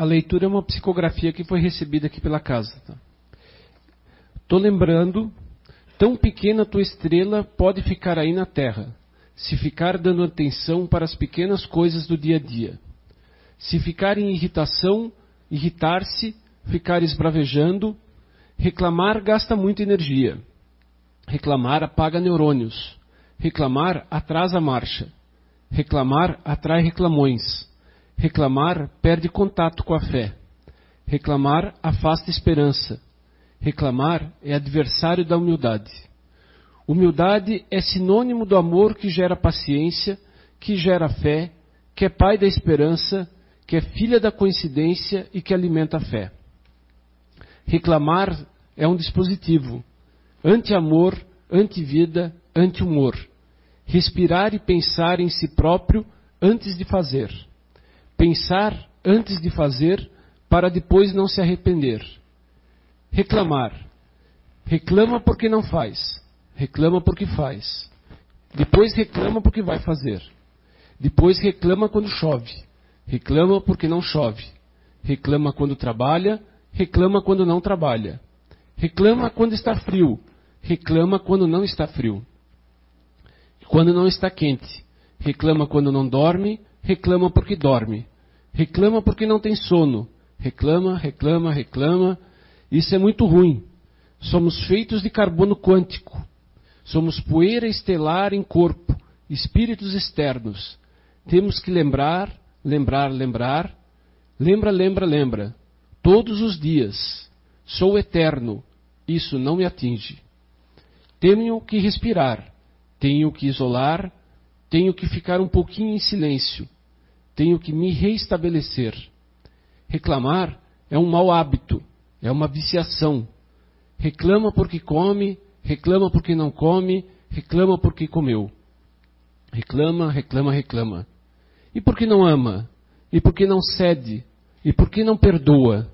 A leitura é uma psicografia que foi recebida aqui pela casa. Tá? lembrando, tão pequena tua estrela pode ficar aí na terra, se ficar dando atenção para as pequenas coisas do dia a dia. Se ficar em irritação, irritar-se, ficar esbravejando, reclamar gasta muita energia. Reclamar apaga neurônios. Reclamar atrasa a marcha. Reclamar atrai reclamões. Reclamar perde contato com a fé. Reclamar afasta esperança. Reclamar é adversário da humildade. Humildade é sinônimo do amor que gera paciência, que gera fé, que é pai da esperança, que é filha da coincidência e que alimenta a fé. Reclamar é um dispositivo. Anti-amor, anti-vida, anti-humor. Respirar e pensar em si próprio antes de fazer. Pensar antes de fazer para depois não se arrepender. Reclamar. Reclama porque não faz. Reclama porque faz. Depois reclama porque vai fazer. Depois reclama quando chove. Reclama porque não chove. Reclama quando trabalha. Reclama quando não trabalha. Reclama quando está frio. Reclama quando não está frio. Quando não está quente. Reclama quando não dorme. Reclama porque dorme. Reclama porque não tem sono. Reclama, reclama, reclama. Isso é muito ruim. Somos feitos de carbono quântico. Somos poeira estelar em corpo, espíritos externos. Temos que lembrar, lembrar, lembrar. Lembra, lembra, lembra. Todos os dias. Sou eterno isso não me atinge. Tenho que respirar, tenho que isolar, tenho que ficar um pouquinho em silêncio, tenho que me reestabelecer. Reclamar é um mau hábito, é uma viciação. Reclama porque come, reclama porque não come, reclama porque comeu. Reclama, reclama, reclama. E por que não ama? E por que não cede? E por que não perdoa?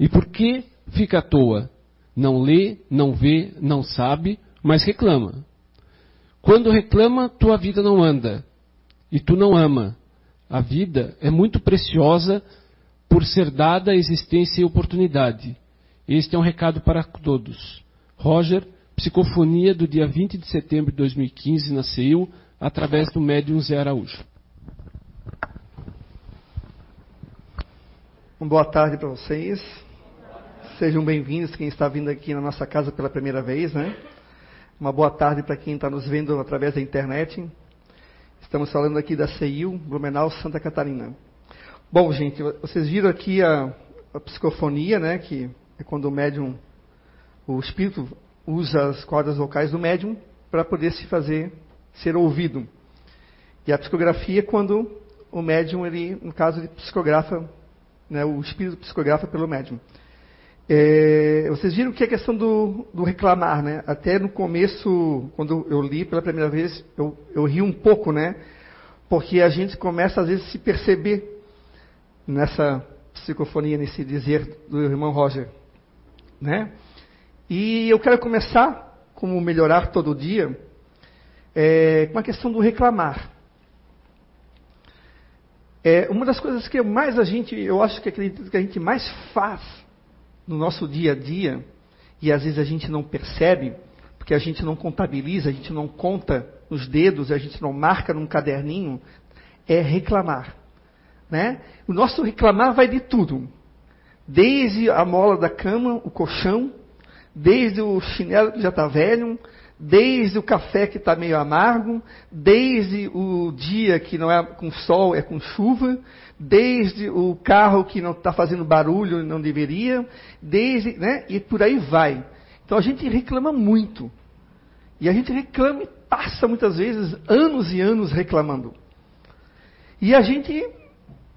E por que fica à toa? Não lê, não vê, não sabe, mas reclama. Quando reclama, tua vida não anda. E tu não ama. A vida é muito preciosa por ser dada existência e oportunidade. Este é um recado para todos. Roger, psicofonia do dia 20 de setembro de 2015 na CEIU, através do médium Zé Araújo. boa tarde para vocês. Sejam bem-vindos quem está vindo aqui na nossa casa pela primeira vez, né? Uma boa tarde para quem está nos vendo através da internet. Estamos falando aqui da CEIU, Blumenau, Santa Catarina. Bom, gente, vocês viram aqui a, a psicofonia, né? Que é quando o médium, o espírito usa as cordas vocais do médium para poder se fazer ser ouvido. E a psicografia é quando o médium, ele, no caso, ele psicografa, né, o espírito psicografa pelo médium. É, vocês viram que a questão do, do, reclamar, né? Até no começo, quando eu li pela primeira vez, eu, eu ri um pouco, né? Porque a gente começa às vezes a se perceber nessa psicofonia, nesse dizer do irmão Roger, né? E eu quero começar, como melhorar todo dia, é, com a questão do reclamar. É, uma das coisas que mais a gente, eu acho que acredito que a gente mais faz no nosso dia a dia, e às vezes a gente não percebe, porque a gente não contabiliza, a gente não conta nos dedos, a gente não marca num caderninho, é reclamar. Né? O nosso reclamar vai de tudo. Desde a mola da cama, o colchão, desde o chinelo que já está velho, desde o café que está meio amargo, desde o dia que não é com sol, é com chuva, desde o carro que não está fazendo barulho e não deveria, desde, né? E por aí vai. Então a gente reclama muito. E a gente reclama e passa muitas vezes anos e anos reclamando. E a gente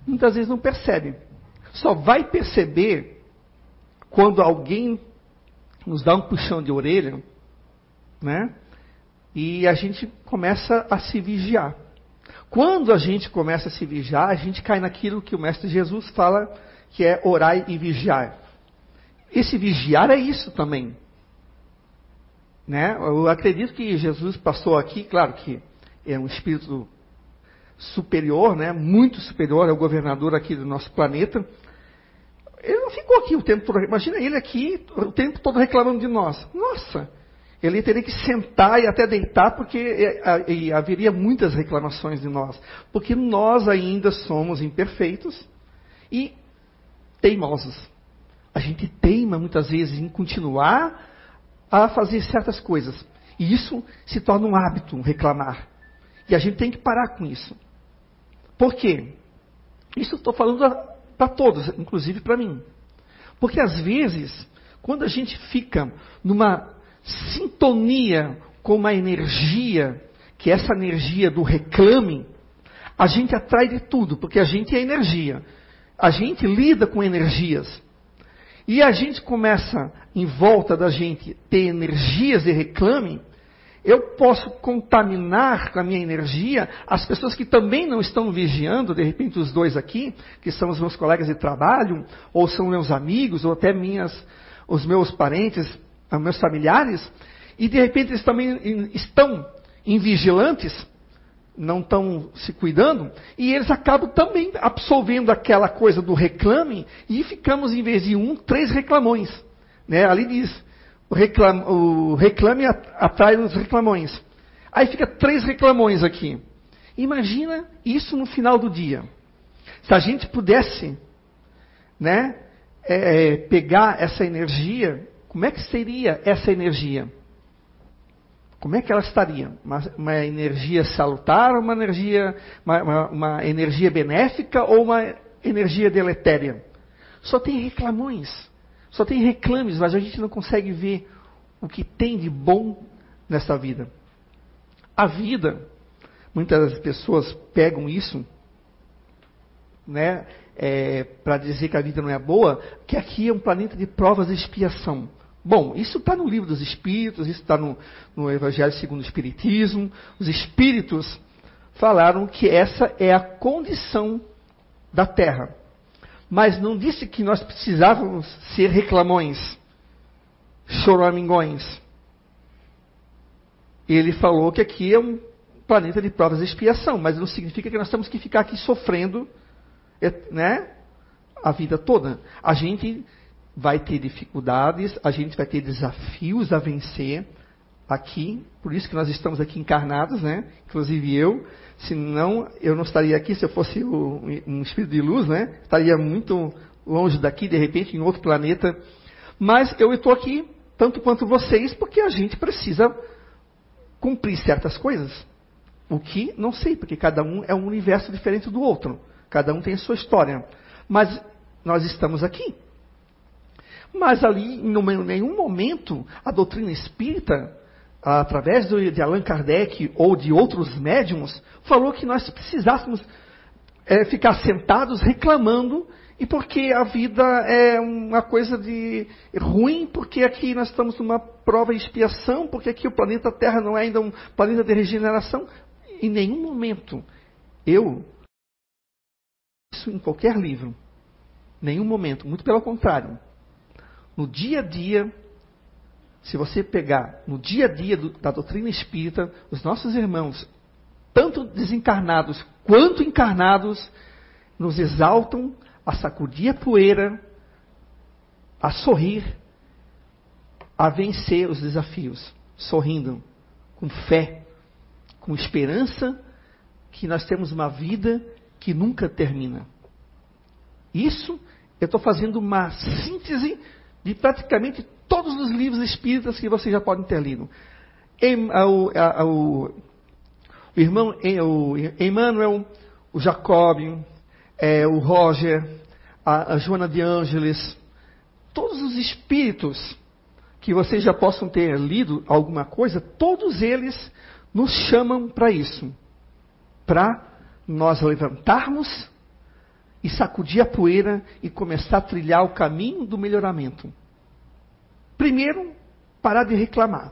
muitas vezes não percebe. Só vai perceber quando alguém nos dá um puxão de orelha né? E a gente começa a se vigiar. Quando a gente começa a se vigiar, a gente cai naquilo que o Mestre Jesus fala, que é orar e vigiar. Esse vigiar é isso também. Né? Eu acredito que Jesus passou aqui, claro que é um espírito superior, né? muito superior ao governador aqui do nosso planeta, ele não ficou aqui o tempo todo. Imagina ele aqui o tempo todo reclamando de nós. Nossa! Ele teria que sentar e até deitar, porque é, haveria muitas reclamações de nós. Porque nós ainda somos imperfeitos e teimosos. A gente teima muitas vezes em continuar a fazer certas coisas. E isso se torna um hábito, um reclamar. E a gente tem que parar com isso. Por quê? Isso estou falando para todos, inclusive para mim. Porque às vezes, quando a gente fica numa sintonia com uma energia, que é essa energia do reclame, a gente atrai de tudo, porque a gente é energia. A gente lida com energias. E a gente começa, em volta da gente, ter energias de reclame, eu posso contaminar com a minha energia as pessoas que também não estão vigiando, de repente os dois aqui, que são os meus colegas de trabalho, ou são meus amigos, ou até minhas, os meus parentes, meus familiares, e de repente eles também estão invigilantes, não estão se cuidando, e eles acabam também absolvendo aquela coisa do reclame, e ficamos, em vez de um, três reclamões. Né? Ali diz, o reclame, o reclame atrai os reclamões. Aí fica três reclamões aqui. Imagina isso no final do dia. Se a gente pudesse né, é, é pegar essa energia, como é que seria essa energia? Como é que ela estaria? Uma, uma energia salutar, uma energia, uma, uma, uma energia benéfica ou uma energia deletéria? Só tem reclamões. Só tem reclames, mas a gente não consegue ver o que tem de bom nessa vida. A vida, muitas pessoas pegam isso, né, é, para dizer que a vida não é boa, que aqui é um planeta de provas e expiação. Bom, isso está no livro dos Espíritos, isso está no, no Evangelho segundo o Espiritismo. Os Espíritos falaram que essa é a condição da Terra mas não disse que nós precisávamos ser reclamões, choramingões. Ele falou que aqui é um planeta de provas e expiação, mas não significa que nós temos que ficar aqui sofrendo né, a vida toda. A gente vai ter dificuldades, a gente vai ter desafios a vencer aqui, por isso que nós estamos aqui encarnados, né? Inclusive eu, senão eu não estaria aqui se eu fosse um espírito de luz, né? Estaria muito longe daqui, de repente, em outro planeta. Mas eu estou aqui, tanto quanto vocês, porque a gente precisa cumprir certas coisas. O que não sei, porque cada um é um universo diferente do outro. Cada um tem a sua história. Mas nós estamos aqui. Mas ali, em nenhum momento, a doutrina espírita através de Allan Kardec ou de outros médiums, falou que nós precisássemos é, ficar sentados reclamando e porque a vida é uma coisa de ruim, porque aqui nós estamos numa prova e expiação, porque aqui o planeta Terra não é ainda um planeta de regeneração. Em nenhum momento eu isso em qualquer livro, nenhum momento, muito pelo contrário. No dia a dia se você pegar no dia a dia do, da doutrina espírita, os nossos irmãos, tanto desencarnados quanto encarnados, nos exaltam a sacudir a poeira, a sorrir, a vencer os desafios, sorrindo, com fé, com esperança que nós temos uma vida que nunca termina. Isso eu estou fazendo uma síntese de praticamente todos os livros espíritas que vocês já podem ter lido. Em, a, a, a, o, irmão o Emmanuel, o Jacob, é, o Roger, a, Joana de Ângeles, todos os espíritos que vocês já possam ter lido alguma coisa, todos eles nos chamam para isso. Para nós levantarmos e sacudir a poeira e começar a trilhar o caminho do melhoramento. Primeiro, parar de reclamar.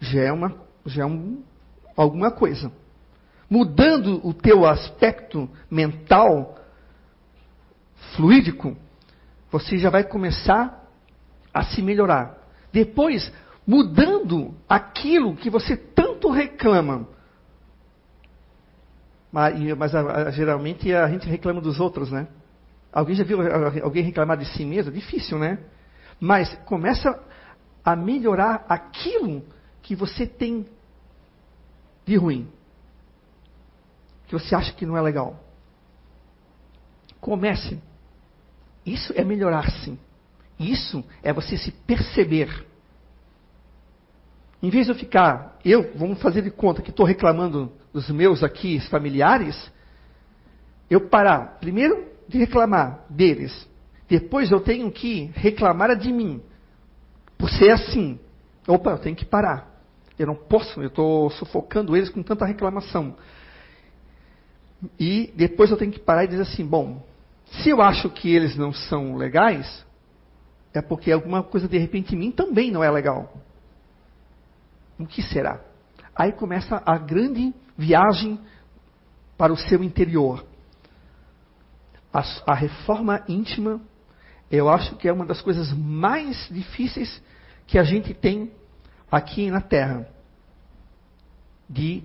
Já é, uma, já é um, alguma coisa. Mudando o teu aspecto mental, fluídico, você já vai começar a se melhorar. Depois, mudando aquilo que você tanto reclama. Mas, mas a, a, geralmente a gente reclama dos outros, né? Alguém já viu alguém reclamar de si mesmo? Difícil, né? Mas começa a melhorar aquilo que você tem de ruim. Que você acha que não é legal. Comece. Isso é melhorar sim. Isso é você se perceber. Em vez de eu ficar, eu, vamos fazer de conta que estou reclamando dos meus aqui familiares, eu parar, primeiro de reclamar deles, depois eu tenho que reclamar de mim, por ser assim. Opa, eu tenho que parar. Eu não posso, eu estou sufocando eles com tanta reclamação. E depois eu tenho que parar e dizer assim: bom, se eu acho que eles não são legais, é porque alguma coisa de repente em mim também não é legal. O que será? Aí começa a grande viagem para o seu interior. A, a, reforma íntima, eu acho que é uma das coisas mais difíceis que a gente tem aqui na Terra. De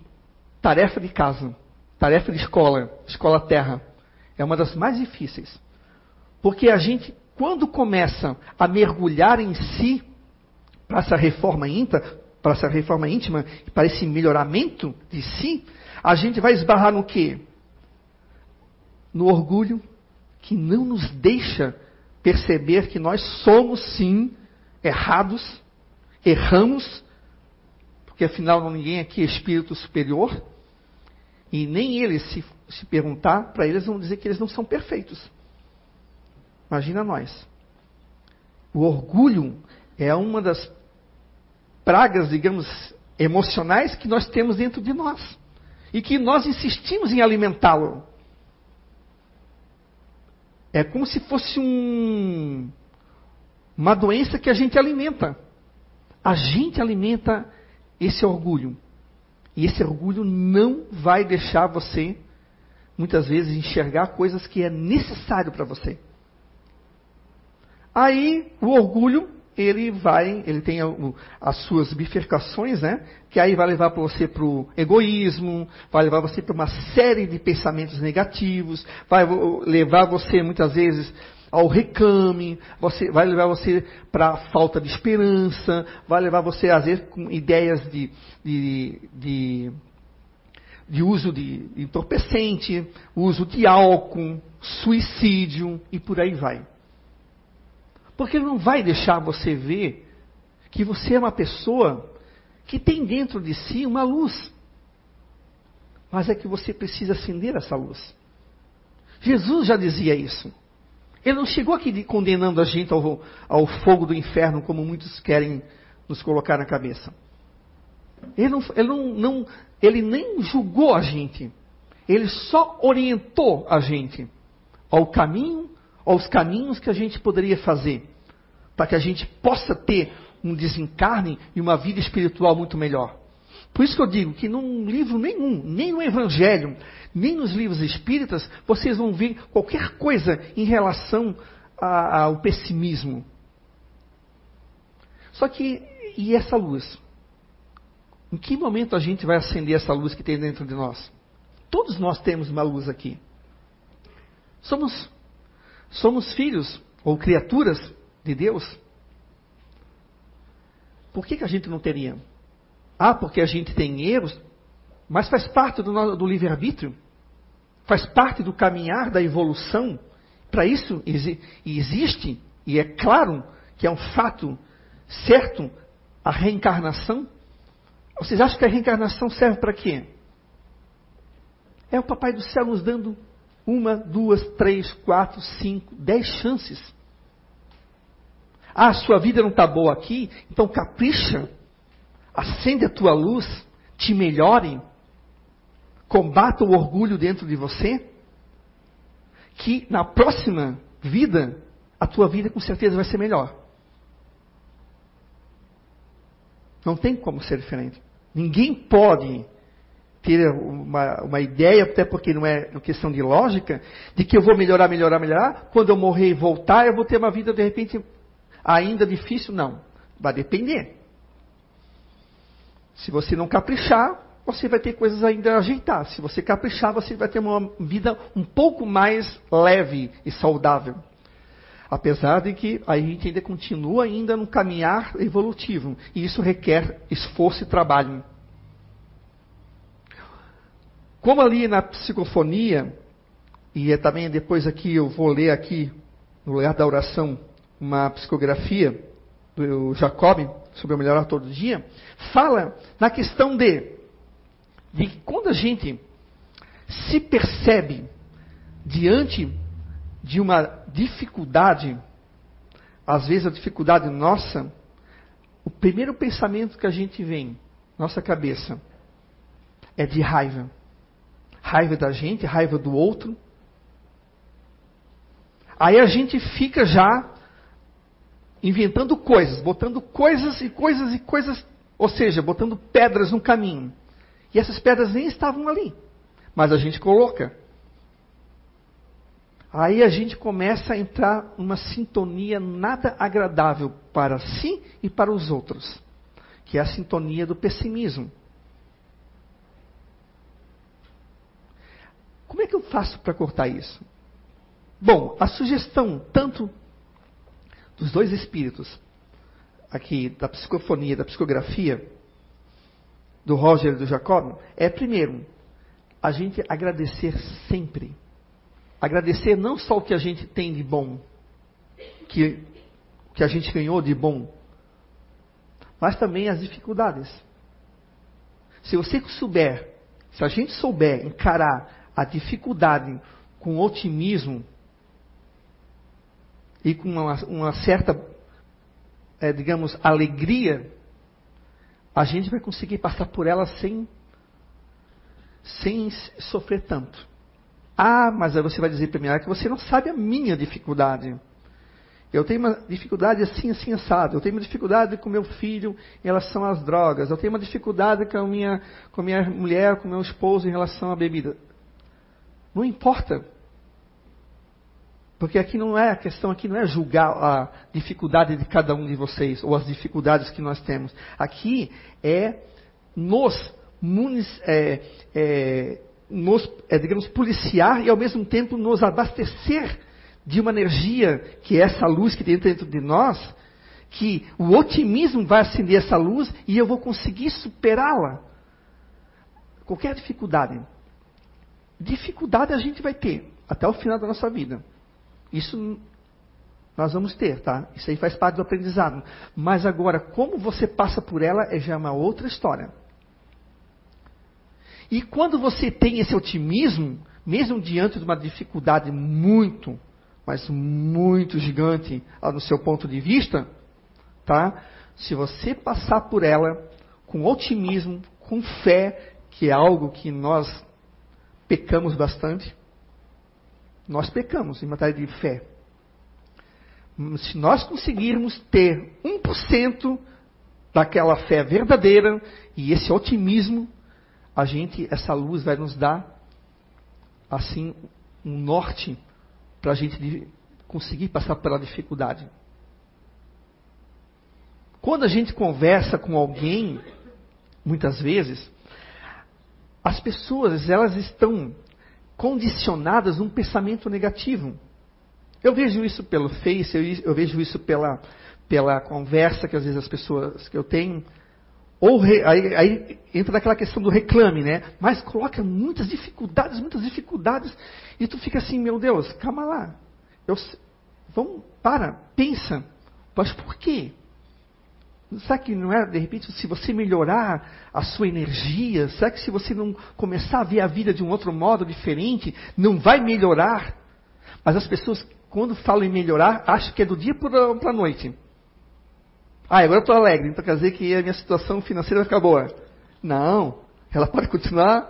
tarefa de casa, tarefa de escola, escola terra. É uma das mais difíceis. Porque a gente, quando começa a mergulhar em si, para essa reforma íntima, para essa reforma íntima, para esse melhoramento de si, a gente vai esbarrar no quê? No orgulho que não nos deixa perceber que nós somos sim errados, erramos, porque afinal ninguém aqui é espírito superior, e nem eles, se, se perguntar para eles, vão dizer que eles não são perfeitos. Imagina nós. O orgulho é uma das pragas, digamos, emocionais que nós temos dentro de nós. E que nós insistimos em alimentá-lo. É como se fosse um, uma doença que a gente alimenta. A gente alimenta esse orgulho. E esse orgulho não vai deixar você, muitas vezes, enxergar coisas que é necessário para você. Aí, o orgulho ele vai, ele tem as suas bifurcações, né? Que aí vai levar você para o egoísmo, vai levar você para uma série de pensamentos negativos, vai levar você muitas vezes ao recame, você, vai levar você para a falta de esperança, vai levar você às vezes com ideias de, de, de, de uso de entorpecente, uso de álcool, suicídio e por aí vai. Porque ele não vai deixar você ver que você é uma pessoa que tem dentro de si uma luz. Mas é que você precisa acender essa luz. Jesus já dizia isso. Ele não chegou aqui condenando a gente ao, ao fogo do inferno, como muitos querem nos colocar na cabeça. Ele, não, ele, não, não, ele nem julgou a gente. Ele só orientou a gente ao caminho aos caminhos que a gente poderia fazer para que a gente possa ter um desencarne e uma vida espiritual muito melhor. Por isso que eu digo que num livro nenhum, nem no Evangelho, nem nos livros espíritas, vocês vão ver qualquer coisa em relação a, ao pessimismo. Só que, e essa luz? Em que momento a gente vai acender essa luz que tem dentro de nós? Todos nós temos uma luz aqui. Somos somos filhos ou criaturas de Deus, por que, que a gente não teria? Ah, porque a gente tem erros, mas faz parte do, do livre-arbítrio, faz parte do caminhar da evolução. Para isso existe, e é claro que é um fato certo, a reencarnação. Vocês acham que a reencarnação serve para quê? É o Papai do Céu nos dando uma, duas, três, quatro, cinco, dez chances. Ah, sua vida não está boa aqui, então capricha, acende a tua luz, te melhore, combata o orgulho dentro de você, que na próxima vida, a tua vida com certeza vai ser melhor. Não tem como ser diferente. Ninguém pode ter uma, uma ideia, até porque não é questão de lógica, de que eu vou melhorar, melhorar, melhorar, quando eu morrer e voltar, eu vou ter uma vida de repente ainda difícil. Não. Vai depender. Se você não caprichar, você vai ter coisas ainda a ajeitar. Se você caprichar, você vai ter uma vida um pouco mais leve e saudável. Apesar de que a gente ainda continua ainda no caminhar evolutivo. E isso requer esforço e trabalho. Como ali na psicofonia, e é também depois aqui eu vou ler aqui, no lugar da oração, uma psicografia do Jacob, sobre o melhorar todo dia, fala na questão de, de quando a gente se percebe diante de uma dificuldade, às vezes a dificuldade nossa, o primeiro pensamento que a gente vem, nossa cabeça, é de raiva. Raiva da gente, raiva do outro. Aí a gente fica já inventando coisas, botando coisas e coisas e coisas, ou seja, botando pedras no caminho. E essas pedras nem estavam ali, mas a gente coloca. Aí a gente começa a entrar numa sintonia nada agradável para si e para os outros, que é a sintonia do pessimismo. Como é que eu faço para cortar isso? Bom, a sugestão tanto dos dois espíritos, aqui da psicofonia, da psicografia, do Roger e do Jacob, é primeiro, a gente agradecer sempre. Agradecer não só o que a gente tem de bom, que, que a gente ganhou de bom, mas também as dificuldades. Se você souber, se a gente souber encarar a dificuldade com otimismo, e com uma, uma certa, é, digamos, alegria, a gente vai conseguir passar por ela sem, sem sofrer tanto. Ah, mas aí você vai dizer para mim ah, que você não sabe a minha dificuldade. Eu tenho uma dificuldade assim, assim, assado. Eu tenho uma dificuldade com meu filho em relação às drogas. Eu tenho uma dificuldade com a minha, com minha mulher, com meu esposo em relação à bebida. Não importa. Porque aqui não é a questão, aqui não é julgar a dificuldade de cada um de vocês, ou as dificuldades que nós temos. Aqui é nos, é, é, nos é, digamos, policiar e ao mesmo tempo nos abastecer de uma energia que é essa luz que tem dentro de nós, que o otimismo vai acender essa luz e eu vou conseguir superá-la. Qualquer dificuldade. Dificuldade a gente vai ter até o final da nossa vida. Isso nós vamos ter, tá? Isso aí faz parte do aprendizado. Mas agora, como você passa por ela é já uma outra história. E quando você tem esse otimismo, mesmo diante de uma dificuldade muito, mas muito gigante no seu ponto de vista, tá? Se você passar por ela com otimismo, com fé, que é algo que nós pecamos bastante, nós pecamos em matéria de fé. Se nós conseguirmos ter 1% daquela fé verdadeira e esse otimismo, a gente, essa luz vai nos dar assim um norte para a gente conseguir passar pela dificuldade. Quando a gente conversa com alguém, muitas vezes, as pessoas elas estão condicionadas num pensamento negativo. Eu vejo isso pelo Face, eu, eu vejo isso pela, pela conversa que às vezes as pessoas que eu tenho. Ou re, aí, aí, entra naquela questão do reclame, né? Mas coloca muitas dificuldades, muitas dificuldades, e tu fica assim, meu Deus, calma lá. Eu, vamos, para, pensa. Mas por quê? Será que não é, de repente, se você melhorar a sua energia, será que se você não começar a ver a vida de um outro modo diferente, não vai melhorar? Mas as pessoas, quando falam em melhorar, acham que é do dia para a noite. Ah, agora eu estou alegre, então quer dizer que a minha situação financeira vai ficar boa. Não, ela pode continuar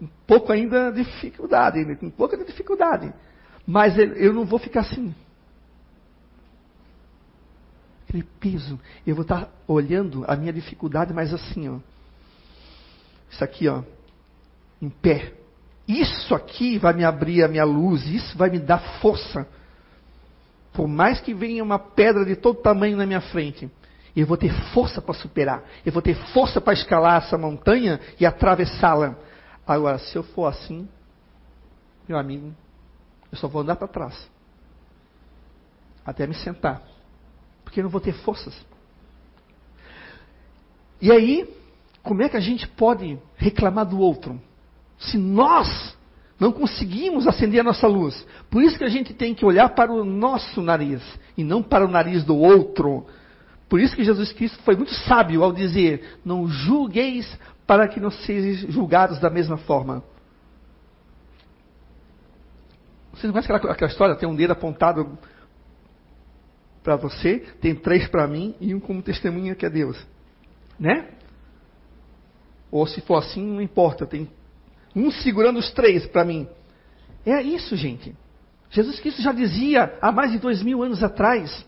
um pouco ainda de dificuldade, um pouco de dificuldade. Mas eu não vou ficar assim aquele peso. Eu vou estar olhando a minha dificuldade, mas assim, ó. Isso aqui, ó. Em pé. Isso aqui vai me abrir a minha luz, isso vai me dar força. Por mais que venha uma pedra de todo tamanho na minha frente, Eu vou ter força para superar. Eu vou ter força para escalar essa montanha e atravessá-la. Agora, se eu for assim, meu amigo, eu só vou andar para trás. Até me sentar. Porque eu não vou ter forças. E aí, como é que a gente pode reclamar do outro? Se nós não conseguimos acender a nossa luz. Por isso que a gente tem que olhar para o nosso nariz e não para o nariz do outro. Por isso que Jesus Cristo foi muito sábio ao dizer: Não julgueis para que não sejam julgados da mesma forma. Vocês não conhecem aquela, aquela história? Tem um dedo apontado para você, tem três para mim e um como testemunha que é Deus. Né? Ou se for assim, não importa, tem um segurando os três para mim. É isso, gente. Jesus Cristo já dizia há mais de dois mil anos atrás.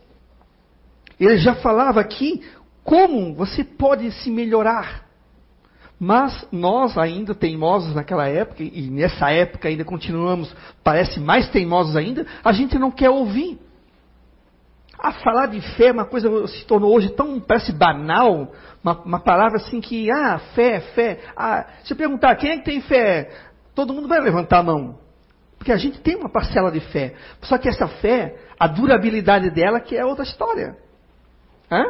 Ele já falava aqui como você pode se melhorar. Mas nós ainda teimosos naquela época, e nessa época ainda continuamos, parece mais teimosos ainda, a gente não quer ouvir. A falar de fé é uma coisa se tornou hoje tão, parece banal, uma, uma palavra assim que, ah, fé, fé. Ah, se eu perguntar quem é que tem fé, todo mundo vai levantar a mão. Porque a gente tem uma parcela de fé. Só que essa fé, a durabilidade dela que é outra história. Hã?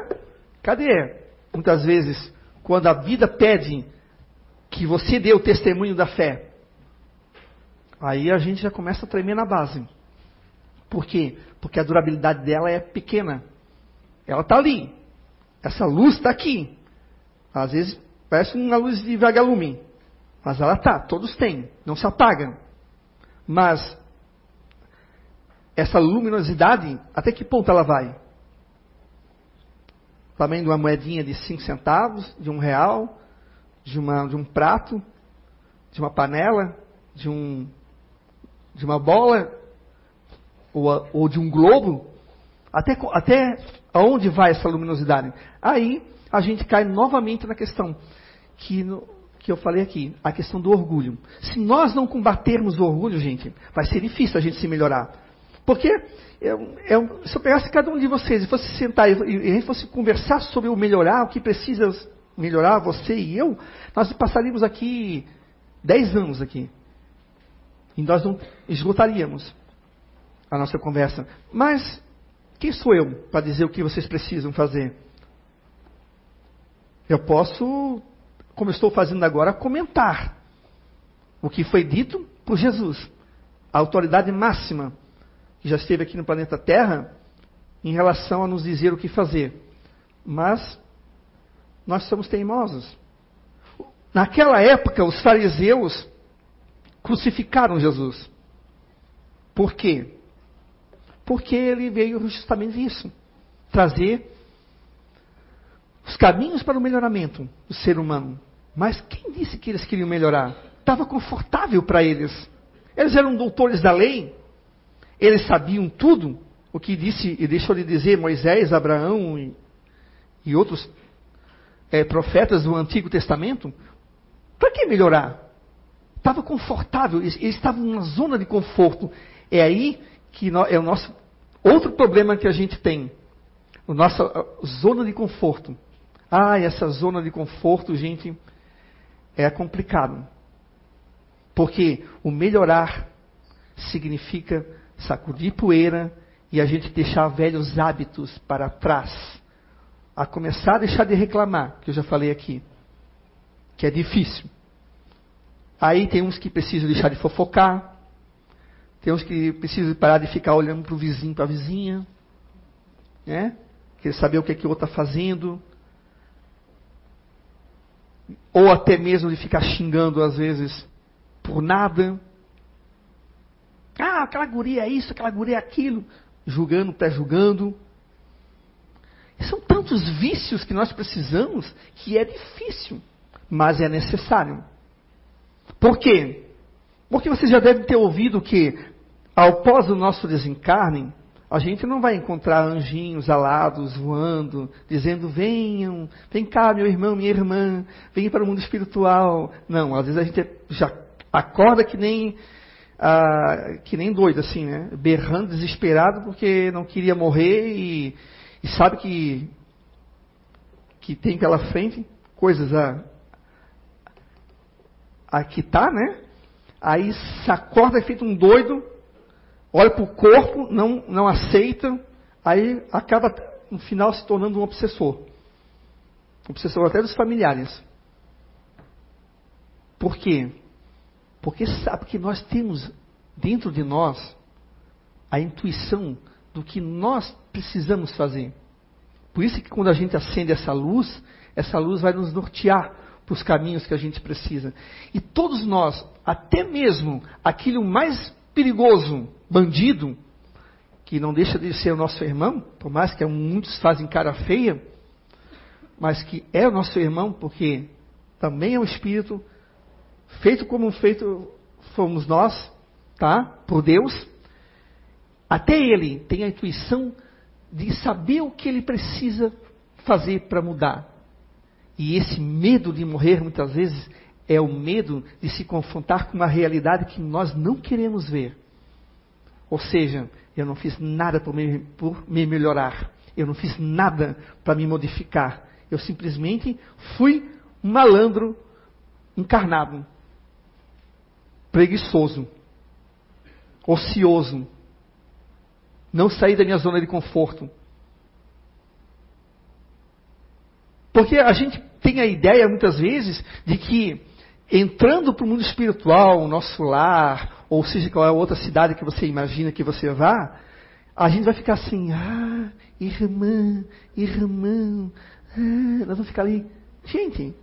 Cadê? Muitas vezes, quando a vida pede que você dê o testemunho da fé, aí a gente já começa a tremer na base. Por quê? Porque a durabilidade dela é pequena. Ela está ali. Essa luz está aqui. Às vezes parece uma luz de vagalume. Mas ela está, todos têm, não se apaga. Mas essa luminosidade, até que ponto ela vai? tamanho de uma moedinha de 5 centavos, de um real, de, uma, de um prato, de uma panela, de, um, de uma bola, ou, ou de um globo. Até, até aonde vai essa luminosidade? Aí a gente cai novamente na questão que, no, que eu falei aqui, a questão do orgulho. Se nós não combatermos o orgulho, gente, vai ser difícil a gente se melhorar. Porque eu, eu, se eu pegasse cada um de vocês e fosse sentar e, e a gente fosse conversar sobre o melhorar, o que precisa melhorar, você e eu, nós passaríamos aqui 10 anos aqui. E nós não esgotaríamos a nossa conversa. Mas quem sou eu para dizer o que vocês precisam fazer? Eu posso, como estou fazendo agora, comentar o que foi dito por Jesus, a autoridade máxima que já esteve aqui no planeta Terra, em relação a nos dizer o que fazer. Mas nós somos teimosos. Naquela época, os fariseus crucificaram Jesus. Por quê? Porque ele veio justamente isso trazer os caminhos para o melhoramento do ser humano. Mas quem disse que eles queriam melhorar? Estava confortável para eles. Eles eram doutores da lei, eles sabiam tudo, o que disse e deixou de dizer Moisés, Abraão e, e outros é, profetas do Antigo Testamento. Para que melhorar? Estava confortável, eles, eles estavam numa zona de conforto. É aí que é o nosso outro problema que a gente tem. A nossa zona de conforto. Ah, essa zona de conforto, gente, é complicado. Porque o melhorar significa sacudir poeira e a gente deixar velhos hábitos para trás. A começar a deixar de reclamar, que eu já falei aqui, que é difícil. Aí tem uns que precisam deixar de fofocar, tem uns que precisam parar de ficar olhando para o vizinho, para a vizinha, né? Querer saber o que, é que o outro está fazendo. Ou até mesmo de ficar xingando, às vezes, por nada. Ah, aquela guria é isso, aquela guria é aquilo. Julgando, pré-julgando. São tantos vícios que nós precisamos que é difícil, mas é necessário. Por quê? Porque você já deve ter ouvido que, ao pós o nosso desencarne, a gente não vai encontrar anjinhos alados voando, dizendo: venham, vem cá, meu irmão, minha irmã, vem para o mundo espiritual. Não, às vezes a gente já acorda que nem ah, que nem doido, assim, né? Berrando, desesperado, porque não queria morrer e, e sabe que que tem pela frente, coisas a, a quitar, né? Aí se acorda, é feito um doido, olha para o corpo, não, não aceita, aí acaba no final se tornando um obsessor. Obsessor até dos familiares. Por quê? Porque sabe que nós temos dentro de nós a intuição do que nós precisamos fazer. Por isso que quando a gente acende essa luz, essa luz vai nos nortear para os caminhos que a gente precisa. E todos nós, até mesmo aquele mais perigoso, bandido, que não deixa de ser o nosso irmão, por mais que muitos fazem cara feia, mas que é o nosso irmão porque também é um espírito feito como feito fomos nós, tá? Por Deus. Até ele tem a intuição de saber o que ele precisa fazer para mudar. E esse medo de morrer, muitas vezes, é o medo de se confrontar com uma realidade que nós não queremos ver. Ou seja, eu não fiz nada por me, por me melhorar. Eu não fiz nada para me modificar. Eu simplesmente fui um malandro encarnado, preguiçoso, ocioso, não sair da minha zona de conforto. Porque a gente tem a ideia, muitas vezes, de que entrando para o mundo espiritual, o nosso lar, ou seja, qual é a outra cidade que você imagina que você vá, a gente vai ficar assim, ah, irmã, irmão, ah, nós vamos ficar ali. Gente,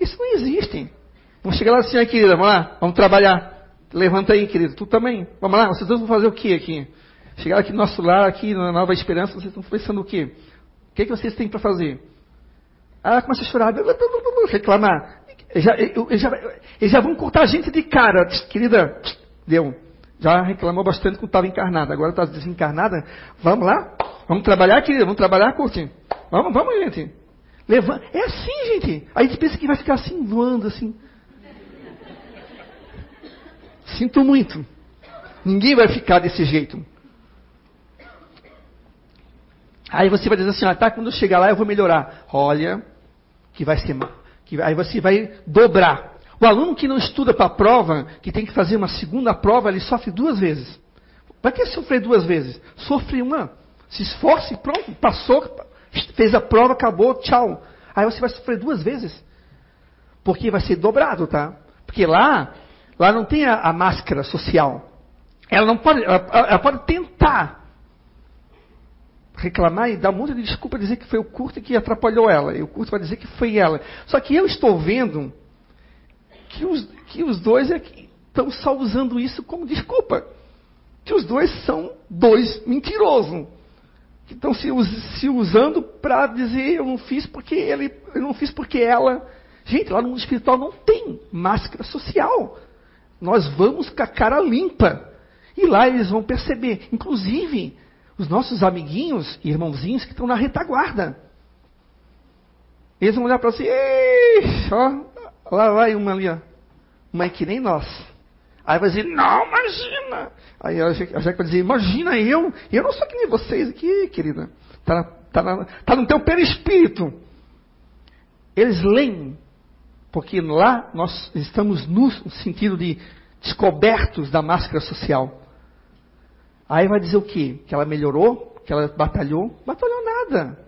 isso não existe. Vamos chegar lá assim, querida, vamos lá, vamos trabalhar. Levanta aí, querido, tu também. Vamos lá, vocês vão fazer o que aqui? Chegar aqui no nosso lar, aqui na Nova Esperança, vocês estão pensando o quê? O que, é que vocês têm para fazer? Ah, começa a chorar, reclamar. Eles já, eles, já, eles já vão cortar a gente de cara. Querida, deu. Já reclamou bastante quando estava encarnada. Agora está desencarnada. Vamos lá? Vamos trabalhar, querida? Vamos trabalhar, curte? Vamos, vamos, gente. Levanta. É assim, gente. A gente pensa que vai ficar assim, voando, assim. Sinto muito. Ninguém vai ficar desse jeito. Aí você vai dizer assim, ah, tá, quando eu chegar lá eu vou melhorar. Olha, que vai ser que aí você vai dobrar. O aluno que não estuda para a prova, que tem que fazer uma segunda prova, ele sofre duas vezes. Para que sofrer duas vezes? Sofre uma. Se esforce, pronto, passou, fez a prova, acabou, tchau. Aí você vai sofrer duas vezes. Porque vai ser dobrado, tá? Porque lá, lá não tem a, a máscara social. Ela não pode, ela, ela pode tentar reclamar e dar um monte de desculpa, dizer que foi o curto que atrapalhou ela. E o curto vai dizer que foi ela. Só que eu estou vendo que os, que os dois é estão só usando isso como desculpa. Que os dois são dois mentirosos. Que estão se, se usando para dizer eu não fiz porque ele, eu não fiz porque ela. Gente, lá no mundo espiritual não tem máscara social. Nós vamos com a cara limpa. E lá eles vão perceber. Inclusive, os nossos amiguinhos e irmãozinhos que estão na retaguarda. Eles vão olhar para você, ó, lá vai uma ali, ó. Uma é que nem nós. Aí vai dizer, não, imagina. Aí a Jack vai dizer, imagina eu, eu não sou que nem vocês aqui, querida. Está tá, tá no teu perispírito. Eles leem, porque lá nós estamos no sentido de descobertos da máscara social. Aí vai dizer o quê? Que ela melhorou? Que ela batalhou? Batalhou nada.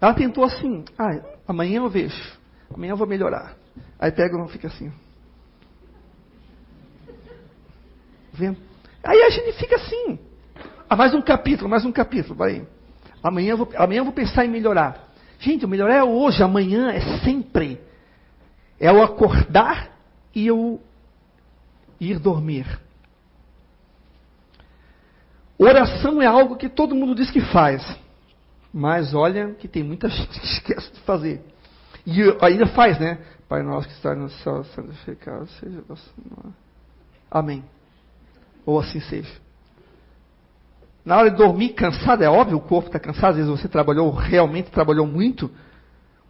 Ela tentou assim, ah, amanhã eu vejo, amanhã eu vou melhorar. Aí pega e fica assim. Vendo? Aí a gente fica assim. Ah, mais um capítulo, mais um capítulo, vai. Amanhã eu vou, amanhã eu vou pensar em melhorar. Gente, o melhorar é hoje, amanhã é sempre. É o acordar e eu ir dormir. Oração é algo que todo mundo diz que faz. Mas olha que tem muita gente que esquece de fazer. E ainda faz, né? Pai nosso que está no céu, santificado seja vosso nome. Amém. Ou assim seja. Na hora de dormir, cansado, é óbvio, o corpo está cansado, às vezes você trabalhou, realmente trabalhou muito.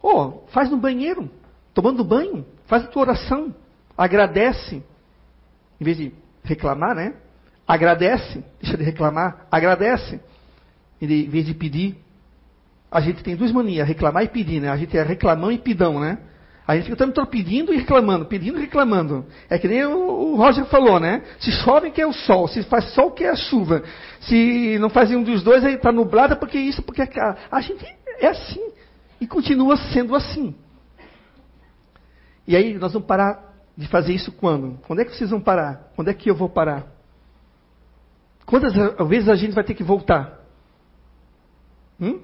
Oh, faz no banheiro, tomando banho, faz a tua oração, agradece, em vez de reclamar, né? Agradece, deixa de reclamar, agradece, em vez de pedir. a gente tem duas manias, reclamar e pedir, né? A gente é reclamão e pidão, né? A gente fica o tempo pedindo e reclamando, pedindo e reclamando. É que nem o, Roger falou, né? Se chove, que é o sol. Se faz sol, que é a chuva. Se não faz nenhum dos dois, aí está nublado, porque isso, porque aquela. A gente é assim. E continua sendo assim. E aí nós vamos parar de fazer isso quando? Quando é que vocês vão parar? Quando é que eu vou parar? Quantas vezes a gente vai ter que voltar? Hum?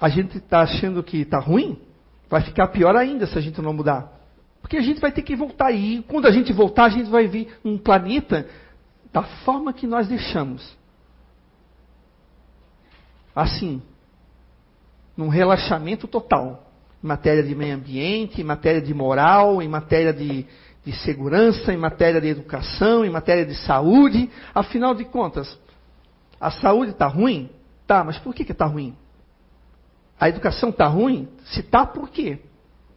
A gente está achando que está ruim? Vai ficar pior ainda se a gente não mudar. Porque a gente vai ter que voltar. E quando a gente voltar, a gente vai ver um planeta da forma que nós deixamos. Assim. Num relaxamento total. Em matéria de meio ambiente, em matéria de moral, em matéria de, de segurança, em matéria de educação, em matéria de saúde. Afinal de contas, a saúde está ruim? Tá, mas por que está ruim? A educação está ruim? Se está, por quê?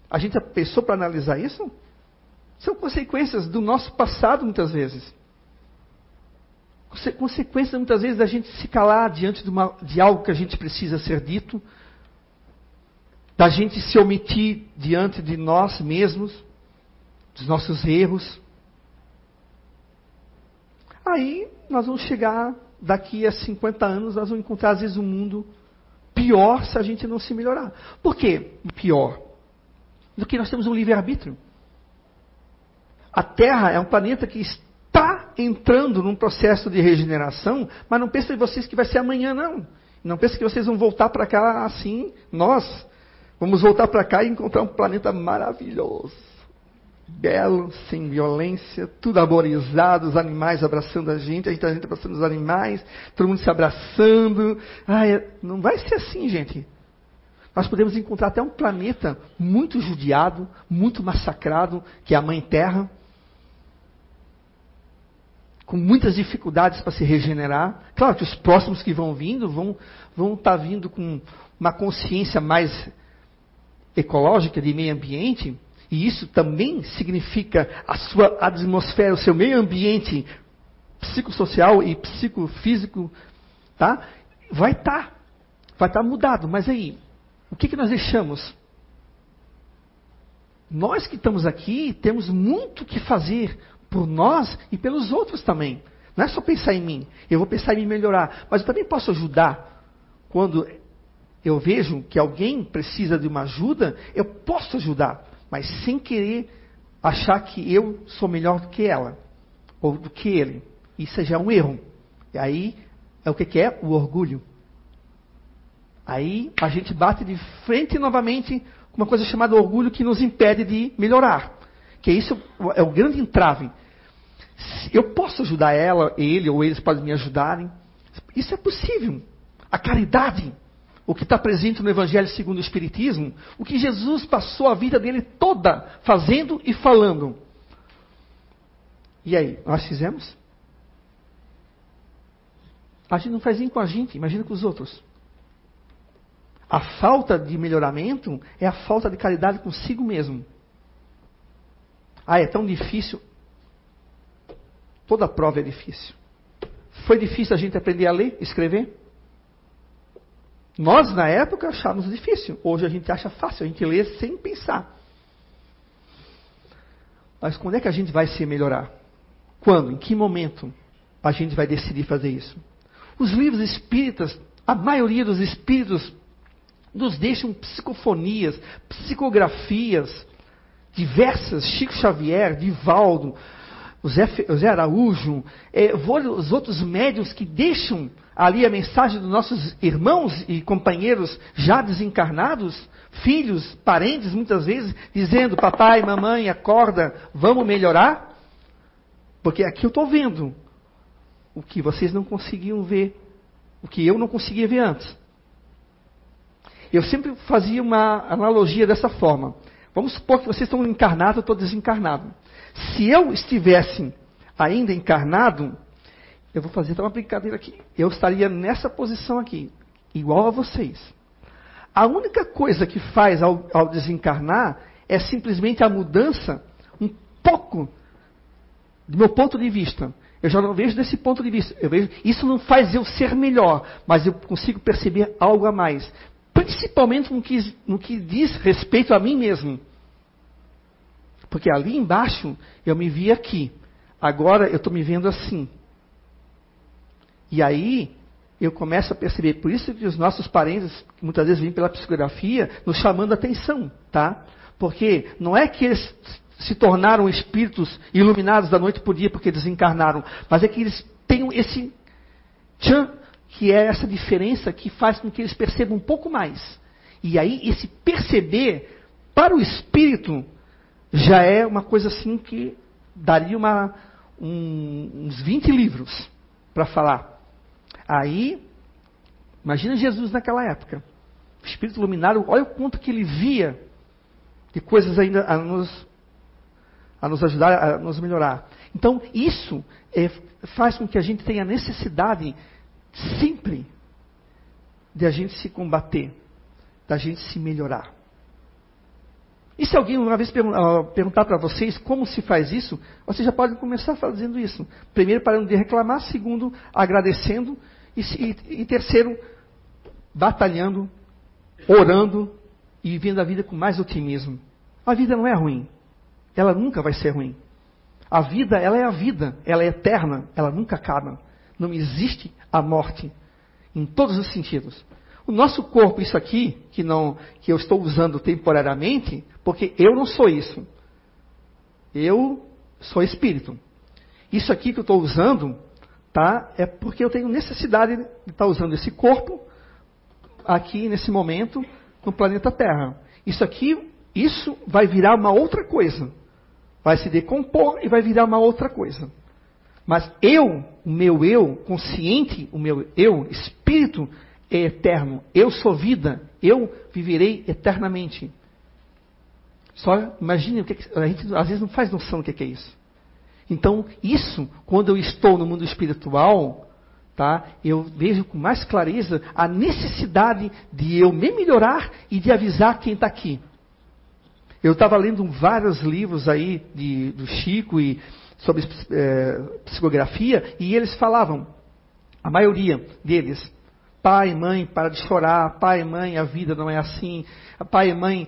A gente já pensou para analisar isso? São consequências do nosso passado, muitas vezes. Consequências, muitas vezes, da gente se calar diante de, uma, de algo que a gente precisa ser dito, da gente se omitir diante de nós mesmos, dos nossos erros. Aí nós vamos chegar, daqui a 50 anos, nós vamos encontrar, às vezes, um mundo pior se a gente não se melhorar. Por que pior? Do que nós temos um livre-arbítrio. A Terra é um planeta que está entrando num processo de regeneração, mas não pense vocês que vai ser amanhã, não. Não pense que vocês vão voltar para cá assim, nós. Vamos voltar para cá e encontrar um planeta maravilhoso belo, sem violência, tudo arborizado, os animais abraçando a gente, a gente, a gente abraçando os animais, todo mundo se abraçando. Ai, não vai ser assim, gente. Nós podemos encontrar até um planeta muito judiado, muito massacrado, que é a Mãe Terra, com muitas dificuldades para se regenerar. Claro que os próximos que vão vindo vão, vão estar tá vindo com uma consciência mais ecológica de meio ambiente, e isso também significa a sua atmosfera, o seu meio ambiente psicossocial e psicofísico, tá? Vai estar. Tá, vai estar tá mudado. Mas aí, o que, que nós deixamos? Nós que estamos aqui temos muito que fazer por nós e pelos outros também. Não é só pensar em mim. Eu vou pensar em me melhorar. Mas eu também posso ajudar. Quando eu vejo que alguém precisa de uma ajuda, eu posso ajudar mas sem querer achar que eu sou melhor do que ela, ou do que ele. Isso já é um erro. E aí, é o que, que é? O orgulho. Aí a gente bate de frente novamente com uma coisa chamada orgulho que nos impede de melhorar. Que isso é o grande entrave. Eu posso ajudar ela, ele ou eles podem me ajudarem. Isso é possível. A caridade o que está presente no Evangelho segundo o Espiritismo, o que Jesus passou a vida dele toda fazendo e falando. E aí, nós fizemos? A gente não faz nem com a gente, imagina com os outros. A falta de melhoramento é a falta de caridade consigo mesmo. Ah, é tão difícil. Toda prova é difícil. Foi difícil a gente aprender a ler, escrever? Nós, na época, achávamos difícil. Hoje a gente acha fácil, a gente lê sem pensar. Mas quando é que a gente vai se melhorar? Quando? Em que momento a gente vai decidir fazer isso? Os livros espíritas, a maioria dos espíritos, nos deixam psicofonias, psicografias diversas. Chico Xavier, Divaldo, o Zé, o Zé Araújo, é, os outros médios que deixam ali a mensagem dos nossos irmãos e companheiros já desencarnados, filhos, parentes, muitas vezes, dizendo: Papai, mamãe, acorda, vamos melhorar? Porque aqui eu estou vendo o que vocês não conseguiam ver, o que eu não conseguia ver antes. Eu sempre fazia uma analogia dessa forma. Vamos supor que vocês estão encarnados, eu estou desencarnado. Se eu estivesse ainda encarnado, eu vou fazer uma brincadeira aqui. Eu estaria nessa posição aqui, igual a vocês. A única coisa que faz ao, ao desencarnar é simplesmente a mudança, um pouco, do meu ponto de vista, Eu já não vejo desse ponto de vista. Eu vejo, isso não faz eu ser melhor, mas eu consigo perceber algo a mais. Principalmente no que, no que diz respeito a mim mesmo. Porque ali embaixo eu me vi aqui. Agora eu estou me vendo assim. E aí eu começo a perceber. Por isso que os nossos parentes, muitas vezes vêm pela psicografia, nos chamando a atenção, tá? Porque não é que eles se tornaram espíritos iluminados da noite por dia porque desencarnaram, mas é que eles têm esse tchan, que é essa diferença que faz com que eles percebam um pouco mais. E aí, esse perceber, para o espírito, já é uma coisa assim que daria uma, um, uns 20 livros para falar. Aí, imagina Jesus naquela época. O Espírito iluminado, olha o quanto que ele via de coisas ainda a nos, a nos ajudar, a nos melhorar. Então, isso é, faz com que a gente tenha necessidade sempre de a gente se combater, da gente se melhorar. E se alguém uma vez perguntar para vocês como se faz isso, vocês já podem começar fazendo isso. Primeiro, parando de reclamar. Segundo, agradecendo. E, e, e terceiro, batalhando, orando e vivendo a vida com mais otimismo. A vida não é ruim. Ela nunca vai ser ruim. A vida, ela é a vida. Ela é eterna. Ela nunca acaba. Não existe a morte. Em todos os sentidos. O nosso corpo, isso aqui, que, não, que eu estou usando temporariamente, porque eu não sou isso. Eu sou espírito. Isso aqui que eu estou usando, tá? É porque eu tenho necessidade de estar usando esse corpo aqui nesse momento no planeta Terra. Isso aqui, isso vai virar uma outra coisa. Vai se decompor e vai virar uma outra coisa. Mas eu, o meu eu, consciente, o meu eu, espírito, é eterno. Eu sou vida. Eu viverei eternamente. Só imagine o que, a gente às vezes não faz noção do que é isso. Então, isso, quando eu estou no mundo espiritual, tá, eu vejo com mais clareza a necessidade de eu me melhorar e de avisar quem está aqui. Eu estava lendo vários livros aí de, do Chico e sobre é, psicografia e eles falavam, a maioria deles, Pai, mãe, para de chorar. Pai, mãe, a vida não é assim. Pai e mãe,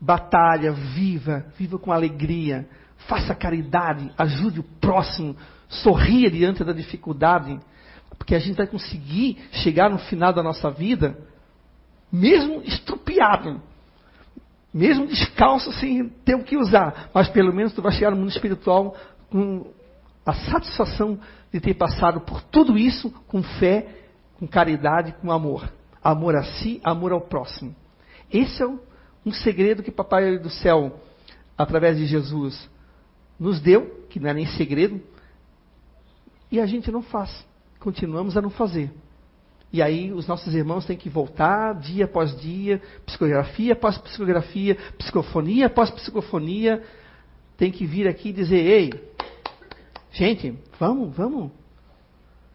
batalha, viva, viva com alegria. Faça caridade, ajude o próximo, sorria diante da dificuldade, porque a gente vai conseguir chegar no final da nossa vida, mesmo estrupiado, mesmo descalço sem ter o que usar, mas pelo menos tu vai chegar no mundo espiritual com a satisfação de ter passado por tudo isso com fé com caridade, com amor. Amor a si, amor ao próximo. Esse é um segredo que Papai do Céu, através de Jesus, nos deu, que não é nem segredo, e a gente não faz. Continuamos a não fazer. E aí os nossos irmãos têm que voltar dia após dia, psicografia após psicografia, psicofonia após psicofonia, tem que vir aqui e dizer, ei, gente, vamos, vamos,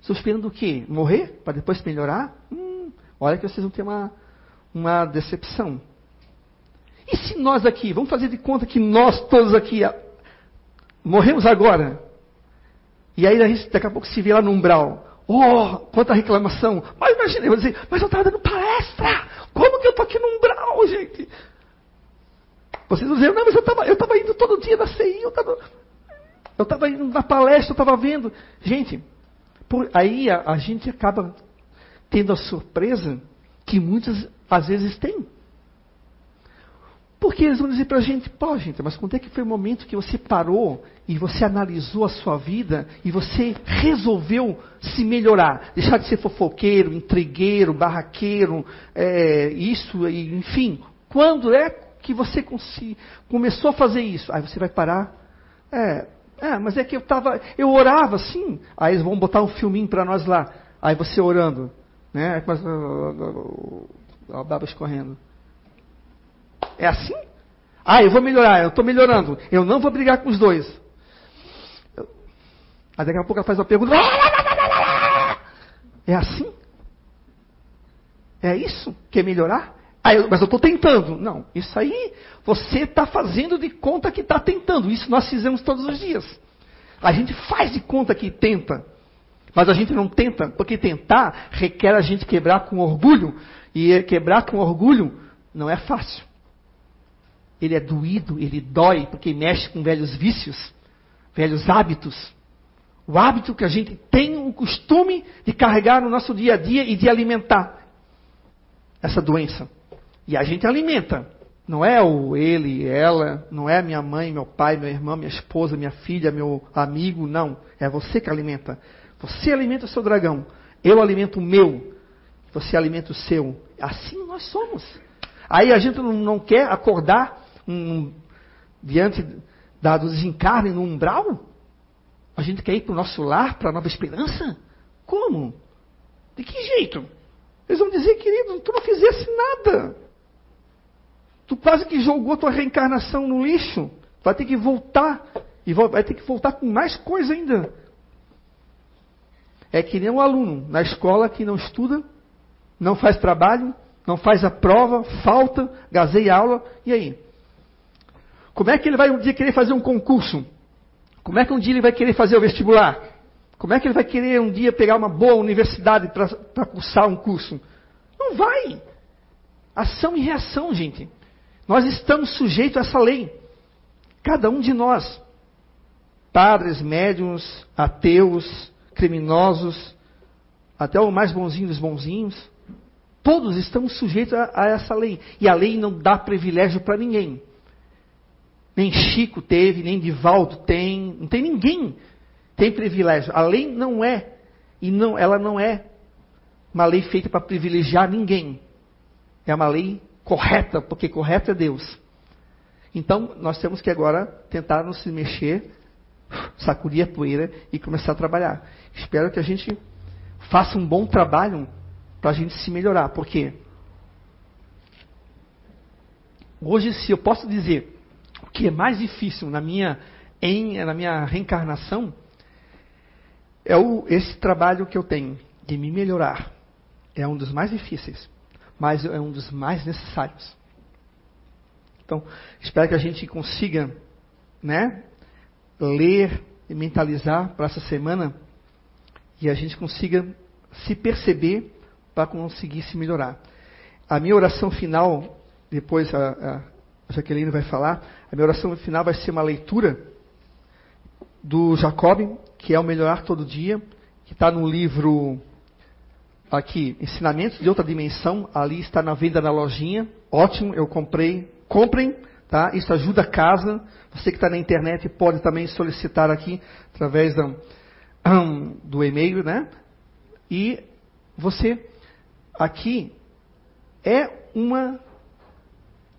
Suspirando o quê? Morrer? Para depois melhorar? Hum, olha que vocês vão ter uma, uma decepção. E se nós aqui, vamos fazer de conta que nós todos aqui a, morremos agora. E aí daqui a pouco se vê lá no umbral. Oh, quanta reclamação. Mas imagina, eu dizer, mas eu estava dando palestra. Como que eu estou aqui no umbral, gente? Vocês vão dizer, não, mas eu estava eu tava indo todo dia na CI, eu estava eu tava indo na palestra, eu estava vendo. Gente, por, aí a, a gente acaba tendo a surpresa que muitas às vezes têm. Porque eles vão dizer para a gente, pô, gente, mas quando é que foi o momento que você parou e você analisou a sua vida e você resolveu se melhorar? Deixar de ser fofoqueiro, intrigueiro, barraqueiro, é, isso, enfim. Quando é que você começou a fazer isso? Aí você vai parar. É, é, mas é que eu tava, eu orava assim. Aí eles vão botar um filminho para nós lá. Aí você orando, né? Mas a baba escorrendo. É assim? Ah, eu vou melhorar, eu estou melhorando. Eu não vou brigar com os dois. Aí daqui a pouco ela faz uma pergunta. É assim? É isso? Quer melhorar? Eu, mas eu estou tentando. Não, isso aí você está fazendo de conta que está tentando. Isso nós fizemos todos os dias. A gente faz de conta que tenta, mas a gente não tenta, porque tentar requer a gente quebrar com orgulho, e quebrar com orgulho não é fácil. Ele é doído, ele dói, porque mexe com velhos vícios, velhos hábitos. O hábito que a gente tem o costume de carregar no nosso dia a dia e de alimentar essa doença. E a gente alimenta. Não é o ele, ela, não é minha mãe, meu pai, meu irmão, minha esposa, minha filha, meu amigo, não. É você que alimenta. Você alimenta o seu dragão. Eu alimento o meu. Você alimenta o seu. Assim nós somos. Aí a gente não, quer acordar um, diante da, do desencarne no umbral? A gente quer ir para o nosso lar, para a nova esperança? Como? De que jeito? Eles vão dizer, querido, tu não fizesse nada. Tu quase que jogou tua reencarnação no lixo. Vai ter que voltar. E vai ter que voltar com mais coisa ainda. É que nem um aluno na escola que não estuda, não faz trabalho, não faz a prova, falta, gazeia aula. E aí? Como é que ele vai um dia querer fazer um concurso? Como é que um dia ele vai querer fazer o vestibular? Como é que ele vai querer um dia pegar uma boa universidade para cursar um curso? Não vai. Ação e reação, gente. Nós estamos sujeitos a essa lei. Cada um de nós. Padres, médiums, ateus, criminosos, até o mais bonzinho dos bonzinhos. Todos estamos sujeitos a, a essa lei. E a lei não dá privilégio para ninguém. Nem Chico teve, nem Divaldo tem, não tem ninguém tem privilégio. A lei não é e não, ela não é uma lei feita para privilegiar ninguém. É uma lei correta, porque correto é Deus. Então, nós temos que agora tentar nos mexer, sacudir a poeira e começar a trabalhar. Espero que a gente faça um bom trabalho para a gente se melhorar. Porque hoje, se eu posso dizer o que é mais difícil na minha, em, na minha reencarnação, é o, esse trabalho que eu tenho de me melhorar. É um dos mais difíceis, mas é um dos mais necessários. Então, espero que a gente consiga, né, ler e mentalizar para essa semana e a gente consiga se perceber para conseguir se melhorar. A minha oração final, depois a, a Jaqueline vai falar, a minha oração final vai ser uma leitura do Jacob, que é o Melhorar Todo Dia, que está no livro aqui, Ensinamentos de Outra Dimensão, ali está na venda na lojinha, ótimo, eu comprei, comprem, tá? Isso ajuda a casa, você que está na internet pode também solicitar aqui, através do, do e-mail, né? E você, aqui, é uma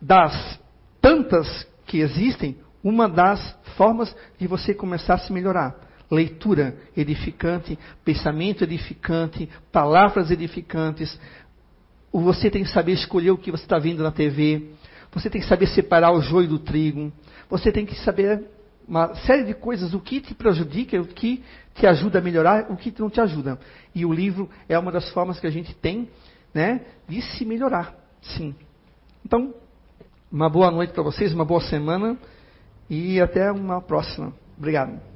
das tantas que existem, uma das formas de você começar a se melhorar. Leitura edificante, pensamento edificante, palavras edificantes. Você tem que saber escolher o que você está vendo na TV. Você tem que saber separar o joio do trigo. Você tem que saber uma série de coisas, o que te prejudica, o que te ajuda a melhorar, o que não te ajuda. E o livro é uma das formas que a gente tem né, de se melhorar. Sim. Então, uma boa noite para vocês, uma boa semana e até uma próxima. Obrigado.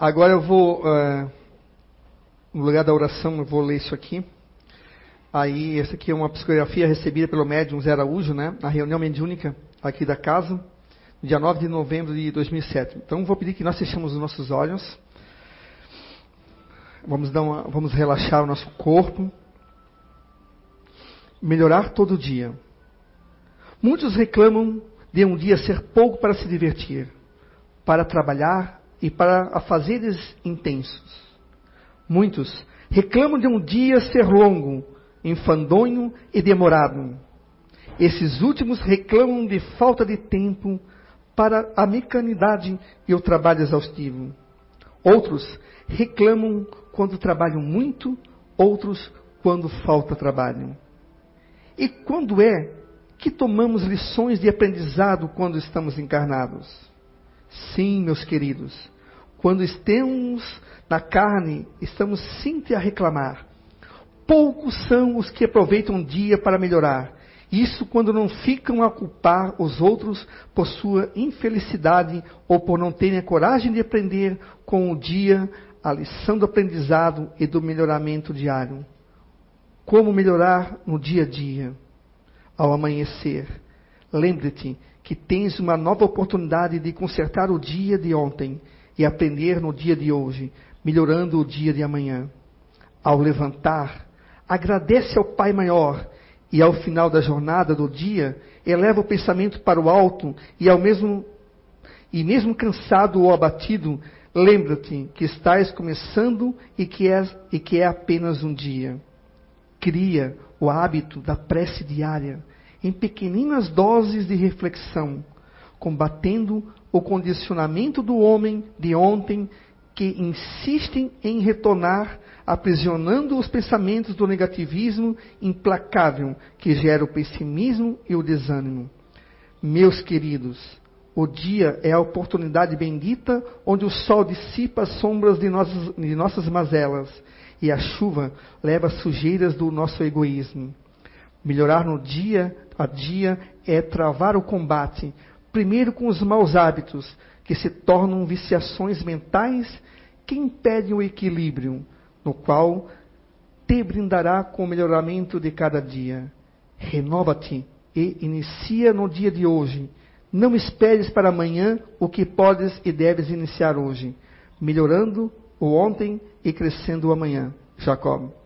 Agora eu vou, uh, no lugar da oração, eu vou ler isso aqui. Aí, essa aqui é uma psicografia recebida pelo médium Zé Araújo, né, na reunião mediúnica aqui da casa dia 9 de novembro de 2007. Então, vou pedir que nós fechemos os nossos olhos. Vamos, dar uma, vamos relaxar o nosso corpo. Melhorar todo dia. Muitos reclamam de um dia ser pouco para se divertir, para trabalhar e para afazeres intensos. Muitos reclamam de um dia ser longo, enfadonho e demorado. Esses últimos reclamam de falta de tempo para a mecanidade e o trabalho exaustivo. Outros reclamam quando trabalham muito, outros quando falta trabalho. E quando é que tomamos lições de aprendizado quando estamos encarnados? Sim, meus queridos, quando estamos na carne, estamos sempre a reclamar. Poucos são os que aproveitam um dia para melhorar. Isso quando não ficam a culpar os outros por sua infelicidade ou por não terem a coragem de aprender com o dia a lição do aprendizado e do melhoramento diário. Como melhorar no dia a dia? Ao amanhecer, lembre-te que tens uma nova oportunidade de consertar o dia de ontem e aprender no dia de hoje, melhorando o dia de amanhã. Ao levantar, agradece ao Pai maior e ao final da jornada do dia, eleva o pensamento para o alto e ao mesmo e mesmo cansado ou abatido, lembra-te que estás começando e que, és, e que é apenas um dia. Cria o hábito da prece diária em pequeninas doses de reflexão, combatendo o condicionamento do homem de ontem que insistem em retornar, aprisionando os pensamentos do negativismo implacável que gera o pessimismo e o desânimo. Meus queridos, o dia é a oportunidade bendita onde o sol dissipa as sombras de nossas, de nossas mazelas e a chuva leva as sujeiras do nosso egoísmo. Melhorar no dia a dia é travar o combate, primeiro com os maus hábitos, que se tornam viciações mentais que impedem o equilíbrio, no qual te brindará com o melhoramento de cada dia. Renova-te e inicia no dia de hoje. Não esperes para amanhã o que podes e deves iniciar hoje, melhorando o ontem e crescendo o amanhã. Jacob.